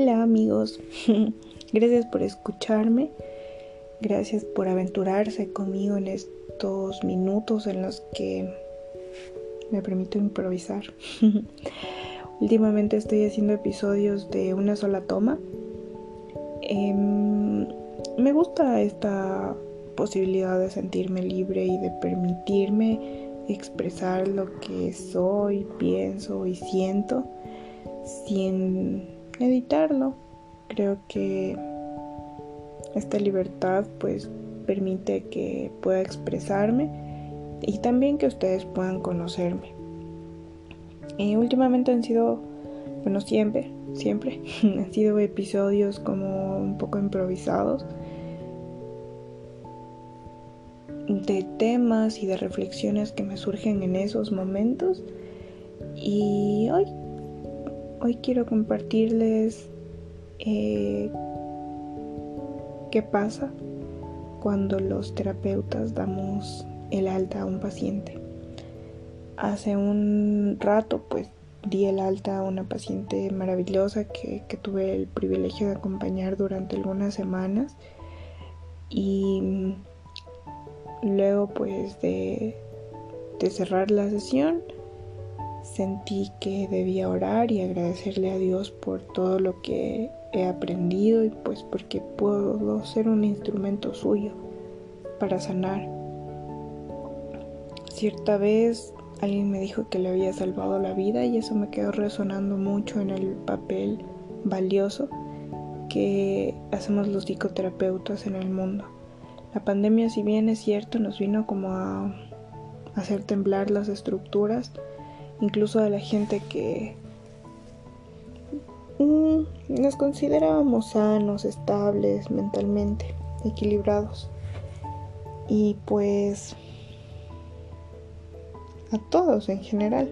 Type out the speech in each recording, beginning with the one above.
Hola amigos, gracias por escucharme, gracias por aventurarse conmigo en estos minutos en los que me permito improvisar. Últimamente estoy haciendo episodios de una sola toma. Em, me gusta esta posibilidad de sentirme libre y de permitirme expresar lo que soy, pienso y siento sin editarlo. Creo que esta libertad pues permite que pueda expresarme y también que ustedes puedan conocerme. Y últimamente han sido, bueno, siempre, siempre, han sido episodios como un poco improvisados de temas y de reflexiones que me surgen en esos momentos. Y hoy Hoy quiero compartirles eh, qué pasa cuando los terapeutas damos el alta a un paciente. Hace un rato pues di el alta a una paciente maravillosa que, tuve el privilegio de acompañar durante algunas semanas y luego pues de, de cerrar la sesión sentí que debía orar y agradecerle a Dios por todo lo que he aprendido y pues porque puedo ser un instrumento suyo para sanar. Cierta vez alguien me dijo que le había salvado la vida y eso me quedó resonando mucho en el papel valioso que hacemos los psicoterapeutas en el mundo. La pandemia, si bien es cierto, nos vino como a hacer temblar las estructuras, incluso de la gente que mm, nos considerábamos sanos, estables, mentalmente equilibrados. Y pues a todos en general.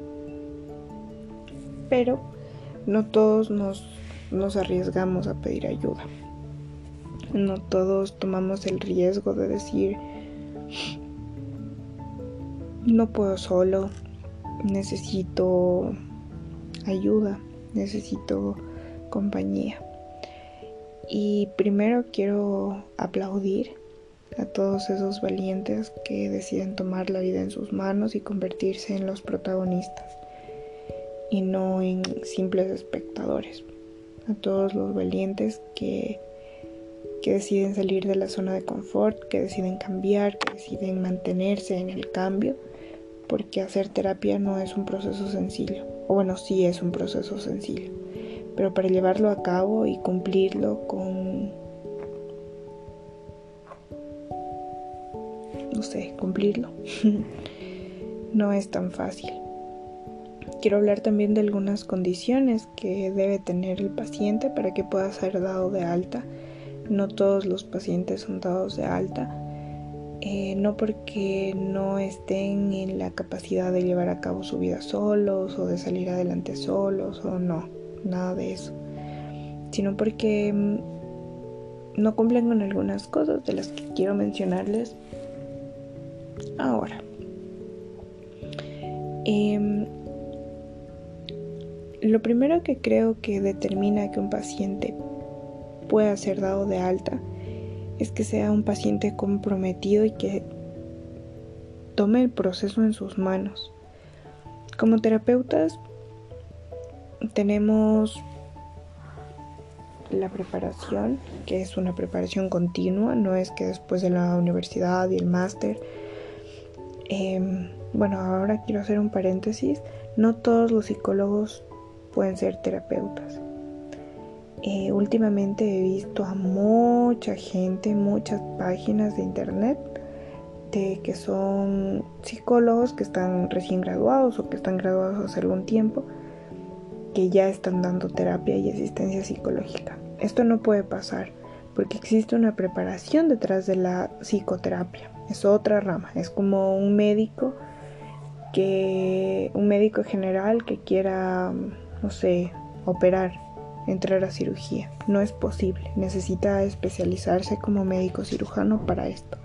Pero no todos nos, nos arriesgamos a pedir ayuda. No todos tomamos el riesgo de decir, no puedo solo, necesito ayuda, necesito compañía. Y primero quiero aplaudir a todos esos valientes que deciden tomar la vida en sus manos y convertirse en los protagonistas y no en simples espectadores. A todos los valientes que, que deciden salir de la zona de confort, que deciden cambiar, que deciden mantenerse en el cambio porque hacer terapia no es un proceso sencillo, o bueno, sí es un proceso sencillo, pero para llevarlo a cabo y cumplirlo con, no sé, cumplirlo, no es tan fácil. Quiero hablar también de algunas condiciones que debe tener el paciente para que pueda ser dado de alta. No todos los pacientes son dados de alta eh, no porque no estén en la capacidad de llevar a cabo su vida solos o de salir adelante solos o no, nada de eso, sino porque mm, no cumplen con algunas cosas de las que quiero mencionarles ahora. Em, lo primero que creo que determina que un paciente pueda ser dado de alta es que sea un paciente comprometido y que tome el proceso en sus manos. Como terapeutas tenemos la preparación, que es una preparación continua, no es que después de la universidad y el máster, em, bueno, ahora quiero hacer un paréntesis, no todos los psicólogos pueden ser terapeutas. Eh, últimamente he visto a mucha gente, muchas páginas de internet de que son psicólogos que están recién graduados o que están graduados hace algún tiempo, que ya están dando terapia y asistencia psicológica. Esto no puede pasar porque existe una preparación detrás de la psicoterapia. Es otra rama, es como un médico que un médico general que quiera, no sé, operar entrar a cirugía. No es posible, necesita especializarse como médico cirujano para esto.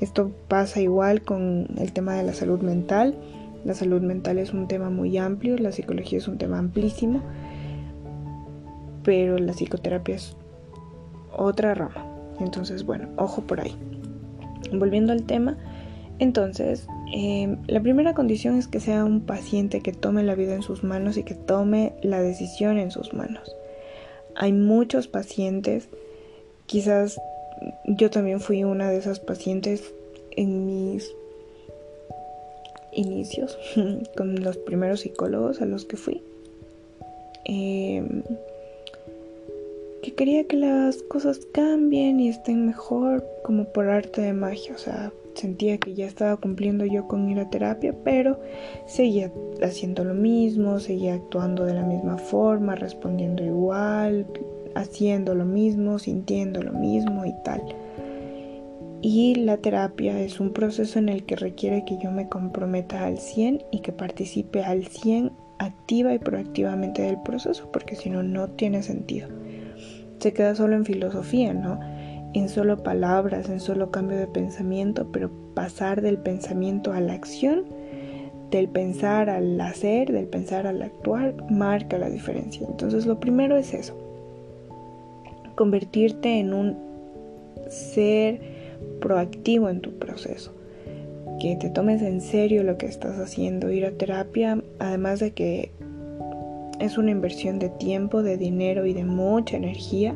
Esto pasa igual con el tema de la salud mental. La salud mental es un tema muy amplio, la psicología es un tema amplísimo, pero la psicoterapia es otra rama. Entonces, bueno, ojo por ahí. Volviendo al tema, entonces, em, la primera condición es que sea un paciente que tome la vida en sus manos y que tome la decisión en sus manos. Hay muchos pacientes, quizás yo también fui una de esas pacientes en mis inicios con los primeros psicólogos a los que fui. Em, que quería que las cosas cambien y estén mejor como por arte de magia. O sea, sentía que ya estaba cumpliendo yo con ir a terapia, pero seguía haciendo lo mismo, seguía actuando de la misma forma, respondiendo igual, haciendo lo mismo, sintiendo lo mismo y tal. Y la terapia es un proceso en el que requiere que yo me comprometa al 100 y que participe al 100 activa y proactivamente del proceso, porque si no, no tiene sentido. Se queda solo en filosofía, ¿no? En solo palabras, en solo cambio de pensamiento, pero pasar del pensamiento a la acción, del pensar al hacer, del pensar al actuar, marca la diferencia. Entonces lo primero es eso, convertirte en un ser proactivo en tu proceso, que te tomes en serio lo que estás haciendo, ir a terapia, además de que es una inversión de tiempo, de dinero y de mucha energía,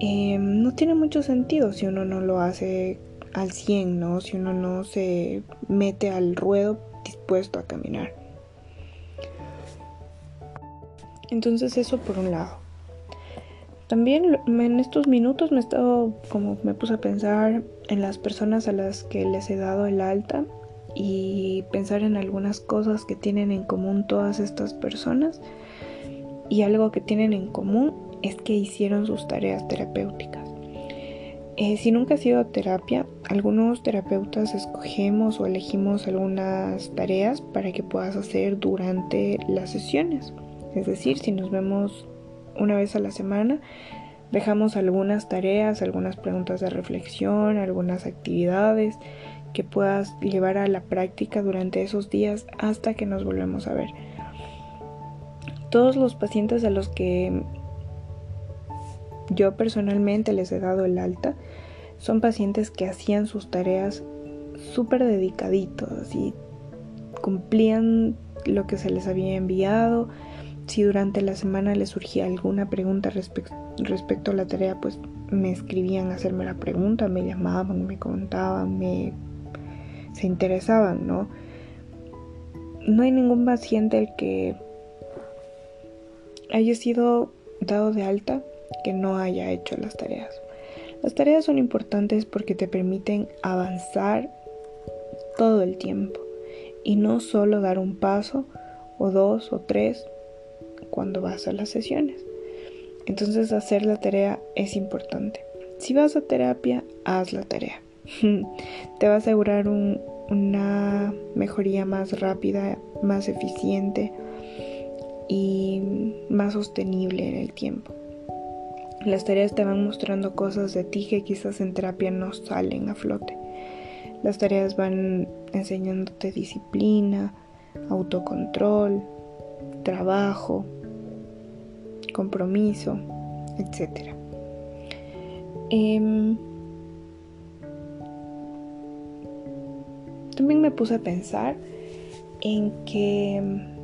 em, no tiene mucho sentido si uno no lo hace al 100, ¿no? Si uno no se mete al ruedo dispuesto a caminar. Entonces eso por un lado. También en estos minutos me he estado, como me puse a pensar en las personas a las que les he dado el alta y pensar en algunas cosas que tienen en común todas estas personas. Y algo que tienen en común es que hicieron sus tareas terapéuticas. Eh, si nunca has ido a terapia, algunos terapeutas escogemos o elegimos algunas tareas para que puedas hacer durante las sesiones. Es decir, si nos vemos una vez a la semana. Dejamos algunas tareas, algunas preguntas de reflexión, algunas actividades que puedas llevar a la práctica durante esos días hasta que nos volvemos a ver. Todos los pacientes a los que yo personalmente les he dado el alta. Son pacientes que hacían sus tareas súper dedicaditos y cumplían lo que se les había enviado, si durante la semana les surgía alguna pregunta respecto a la tarea, pues me escribían a hacerme la pregunta, me llamaban, me contaban, me se interesaban, ¿no? No hay ningún paciente el que haya sido dado de alta que no haya hecho las tareas. Las tareas son importantes porque te permiten avanzar todo el tiempo y no solo dar un paso o dos o tres cuando vas a las sesiones. Entonces hacer la tarea es importante. Si vas a terapia, haz la tarea. Te va a asegurar una mejoría más rápida, más eficiente y más sostenible en el tiempo. Las tareas te van mostrando cosas de ti que quizás en terapia no salen a flote. Las tareas van enseñándote disciplina, autocontrol, trabajo, compromiso, etc. Em, también me puse a pensar en que,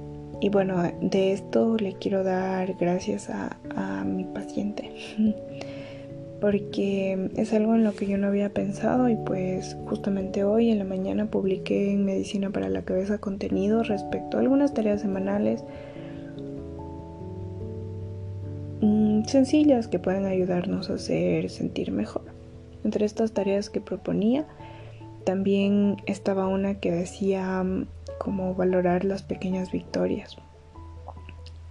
y bueno, de esto le quiero dar gracias a, mi paciente, porque es algo en lo que yo no había pensado y pues justamente hoy en la mañana publiqué en Medicina para la Cabeza contenido respecto a algunas tareas semanales sencillas que pueden ayudarnos a hacer sentir mejor. Entre estas tareas que proponía, también estaba una que decía mm, como valorar las pequeñas victorias.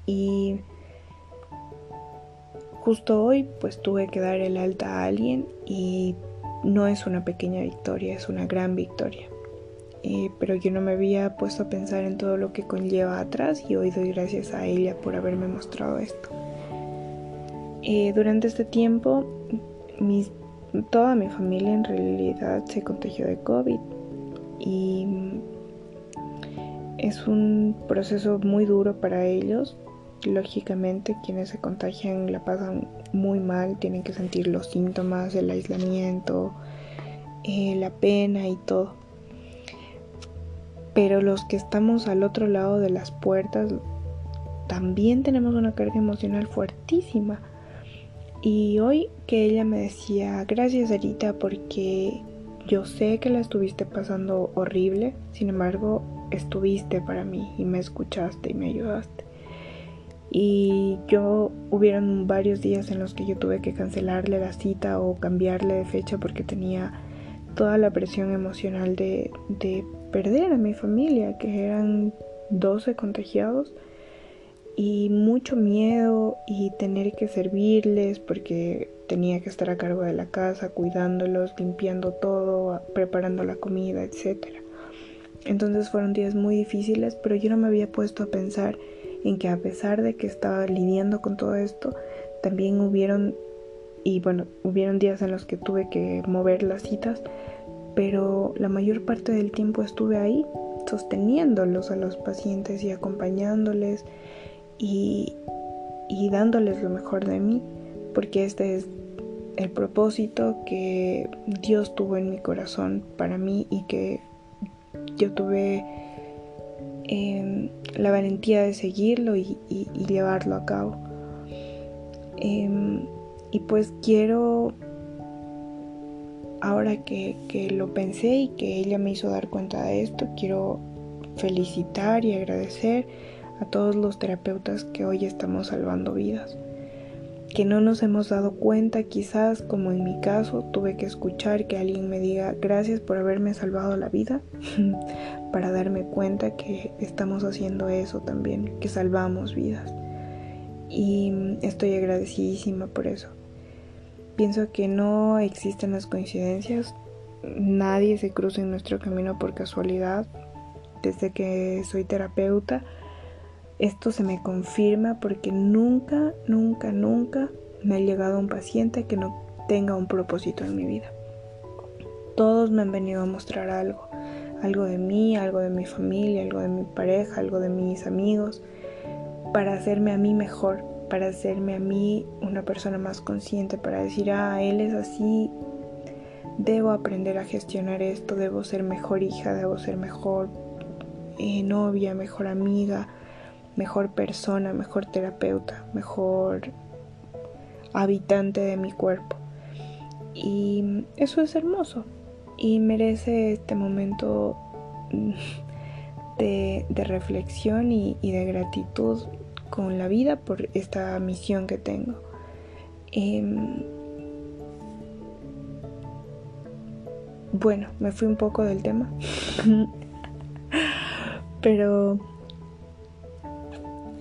Y justo hoy pues tuve que dar el alta a alguien y no es una pequeña victoria, es una gran victoria. Eh, pero yo no me había puesto a pensar en todo lo que conlleva atrás y hoy doy gracias a ella por haberme mostrado esto. Eh, durante este tiempo, toda mi familia en realidad se contagió de COVID y es un proceso muy duro para ellos Lógicamente quienes se contagian la pasan muy mal, tienen que sentir los síntomas, el aislamiento, eh, la pena y todo. Pero los que estamos al otro lado de las puertas también tenemos una carga emocional fuertísima. Y hoy que ella me decía, gracias Arita porque yo sé que la estuviste pasando horrible, sin embargo estuviste para mí y me escuchaste y me ayudaste. Y yo hubieron varios días en los que yo tuve que cancelarle la cita o cambiarle de fecha porque tenía toda la presión emocional de, de perder a mi familia, que eran 12 contagiados, y mucho miedo y tener que servirles porque tenía que estar a cargo de la casa, cuidándolos, limpiando todo, preparando la comida, etc. Entonces fueron días muy difíciles, pero yo no me había puesto a pensar en que a pesar de que estaba lidiando con todo esto, también hubieron, y bueno, hubieron días en los que tuve que mover las citas, pero la mayor parte del tiempo estuve ahí sosteniéndolos a los pacientes y acompañándoles y, dándoles lo mejor de mí, porque este es el propósito que Dios tuvo en mi corazón para mí y que yo tuve em, la valentía de seguirlo y, llevarlo a cabo. Em, y pues quiero, ahora que lo pensé y que ella me hizo dar cuenta de esto, quiero felicitar y agradecer a todos los terapeutas que hoy estamos salvando vidas que no nos hemos dado cuenta, quizás como en mi caso, tuve que escuchar que alguien me diga gracias por haberme salvado la vida, para darme cuenta que estamos haciendo eso también, que salvamos vidas. Y estoy agradecidísima por eso. Pienso que no existen las coincidencias, nadie se cruza en nuestro camino por casualidad. Desde que soy terapeuta, esto se me confirma porque nunca, nunca, nunca me ha llegado un paciente que no tenga un propósito en mi vida. Todos me han venido a mostrar algo, algo de mí, algo de mi familia, algo de mi pareja, algo de mis amigos, para hacerme a mí mejor, para hacerme a mí una persona más consciente, para decir, ah, él es así, debo aprender a gestionar esto, debo ser mejor hija, debo ser mejor eh, novia, mejor amiga, mejor persona, mejor terapeuta, mejor habitante de mi cuerpo. Y eso es hermoso y merece este momento de, reflexión y, de gratitud con la vida por esta misión que tengo. Em, bueno, me fui un poco del tema, pero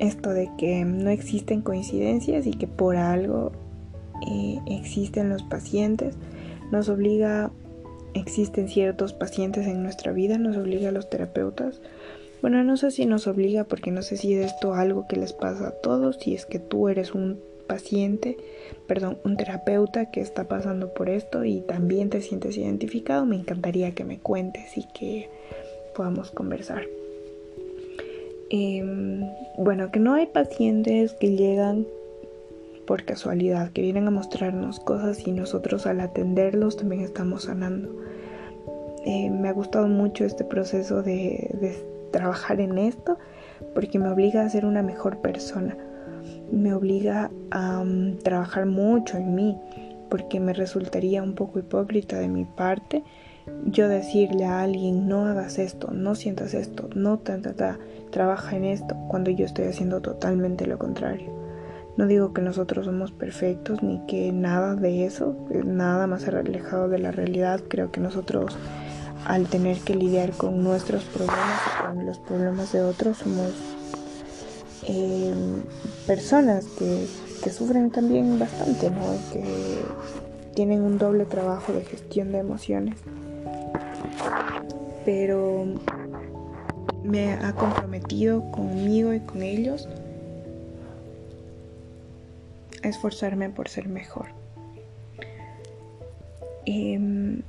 esto de que no existen coincidencias y que por algo eh, existen los pacientes, nos obliga, existen ciertos pacientes en nuestra vida, nos obliga a los terapeutas. Bueno, no sé si nos obliga porque no sé si es esto algo que les pasa a todos, si es que tú eres un paciente, perdón, un terapeuta que está pasando por esto y también te sientes identificado, me encantaría que me cuentes y que podamos conversar. Em, bueno, que no hay pacientes que llegan por casualidad, que vienen a mostrarnos cosas y nosotros al atenderlos también estamos sanando. Em, me ha gustado mucho este proceso de, trabajar en esto porque me obliga a ser una mejor persona, me obliga a mm, trabajar mucho en mí porque me resultaría un poco hipócrita de mi parte yo decirle a alguien no hagas esto, no sientas esto, no ta, ta, trabaja en esto, cuando yo estoy haciendo totalmente lo contrario. No digo que nosotros somos perfectos ni que nada de eso, nada más alejado de la realidad. Creo que nosotros al tener que lidiar con nuestros problemas y con los problemas de otros somos eh, personas que, que, sufren también bastante, ¿no? que tienen un doble trabajo de gestión de emociones pero me ha comprometido conmigo y con ellos a esforzarme por ser mejor. Em,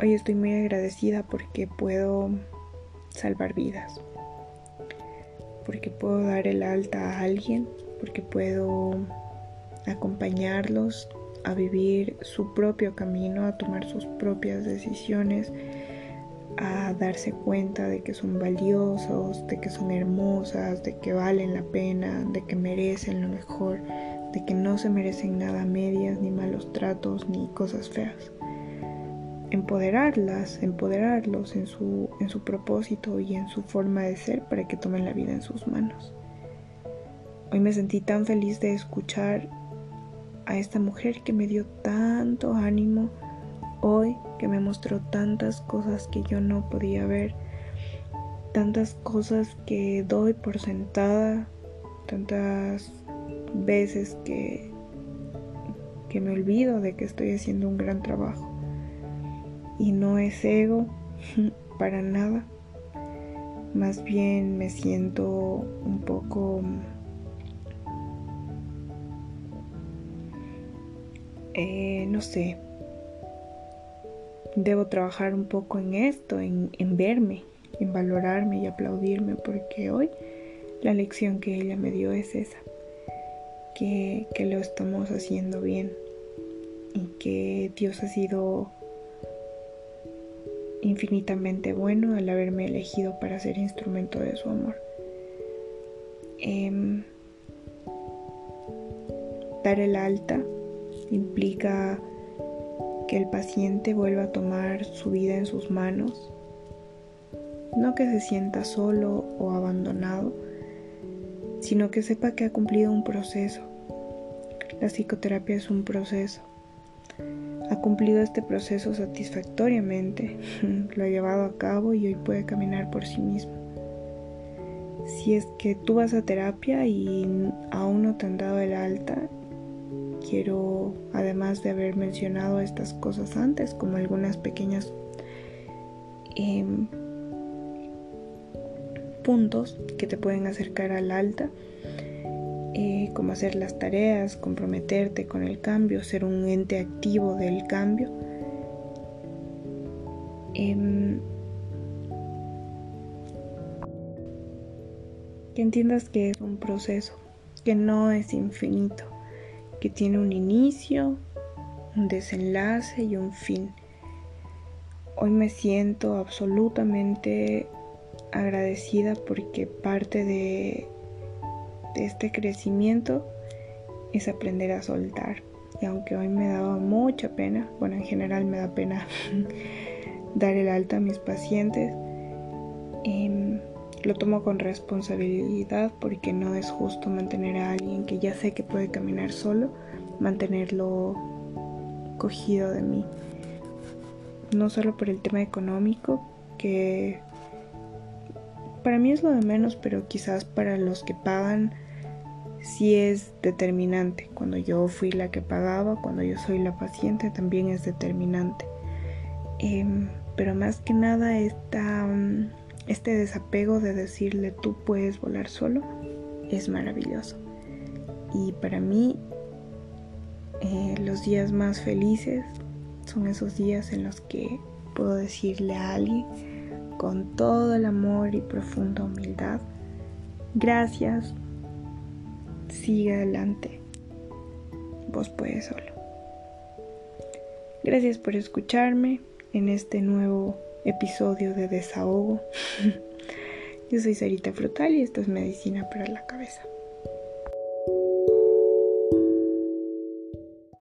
hoy estoy muy agradecida porque puedo salvar vidas. porque puedo dar el alta a alguien, porque puedo acompañarlos a vivir su propio camino, a tomar sus propias decisiones, a darse cuenta de que son valiosos, de que son hermosas, de que valen la pena, de que merecen lo mejor, de que no se merecen nada medias, ni malos tratos, ni cosas feas. Empoderarlas, empoderarlos en su, en su propósito y en su forma de ser para que tomen la vida en sus manos. Hoy me sentí tan feliz de escuchar a esta mujer que me dio tanto ánimo hoy, que me mostró tantas cosas que yo no podía ver, tantas cosas que doy por sentada, tantas veces que, que me olvido de que estoy haciendo un gran trabajo. Y no es ego para nada. Más bien me siento un poco eh, no sé, debo trabajar un poco en esto, en, verme, en valorarme y aplaudirme, porque hoy la lección que ella me dio es esa, que, que lo estamos haciendo bien y que Dios ha sido infinitamente bueno al haberme elegido para ser instrumento de su amor. Em, dar el alta implica que el paciente vuelva a tomar su vida en sus manos, no que se sienta solo o abandonado, sino que sepa que ha cumplido un proceso. La psicoterapia es un proceso. Ha cumplido este proceso satisfactoriamente, lo ha llevado a cabo y hoy puede caminar por sí mismo. Si es que tú vas a terapia y aún no te han dado el alta, quiero, además de haber mencionado estas cosas antes, como algunas pequeñas em, puntos que te pueden acercar al alta, eh, como hacer las tareas, comprometerte con el cambio, ser un ente activo del cambio. Em, que entiendas que es un proceso, que no es infinito que tiene un inicio, un desenlace y un fin. Hoy me siento absolutamente agradecida porque parte de, este crecimiento es aprender a soltar. Y aunque hoy me daba mucha pena, bueno, en general me da pena dar el alta a mis pacientes, em, lo tomo con responsabilidad porque no es justo mantener a alguien que ya sé que puede caminar solo, mantenerlo cogido de mí. No solo por el tema económico, que para mí es lo de menos, pero quizás para los que pagan sí es determinante. Cuando yo fui la que pagaba, cuando yo soy la paciente, también es determinante. Em, pero más que nada esta... Mm, este desapego de decirle tú puedes volar solo es maravilloso. Y para mí eh, los días más felices son esos días en los que puedo decirle a alguien con todo el amor y profunda humildad, gracias, sigue adelante, vos puedes solo. Gracias por escucharme en este nuevo episodio de desahogo. Yo soy Sarita Frutal y esto es Medicina para la Cabeza.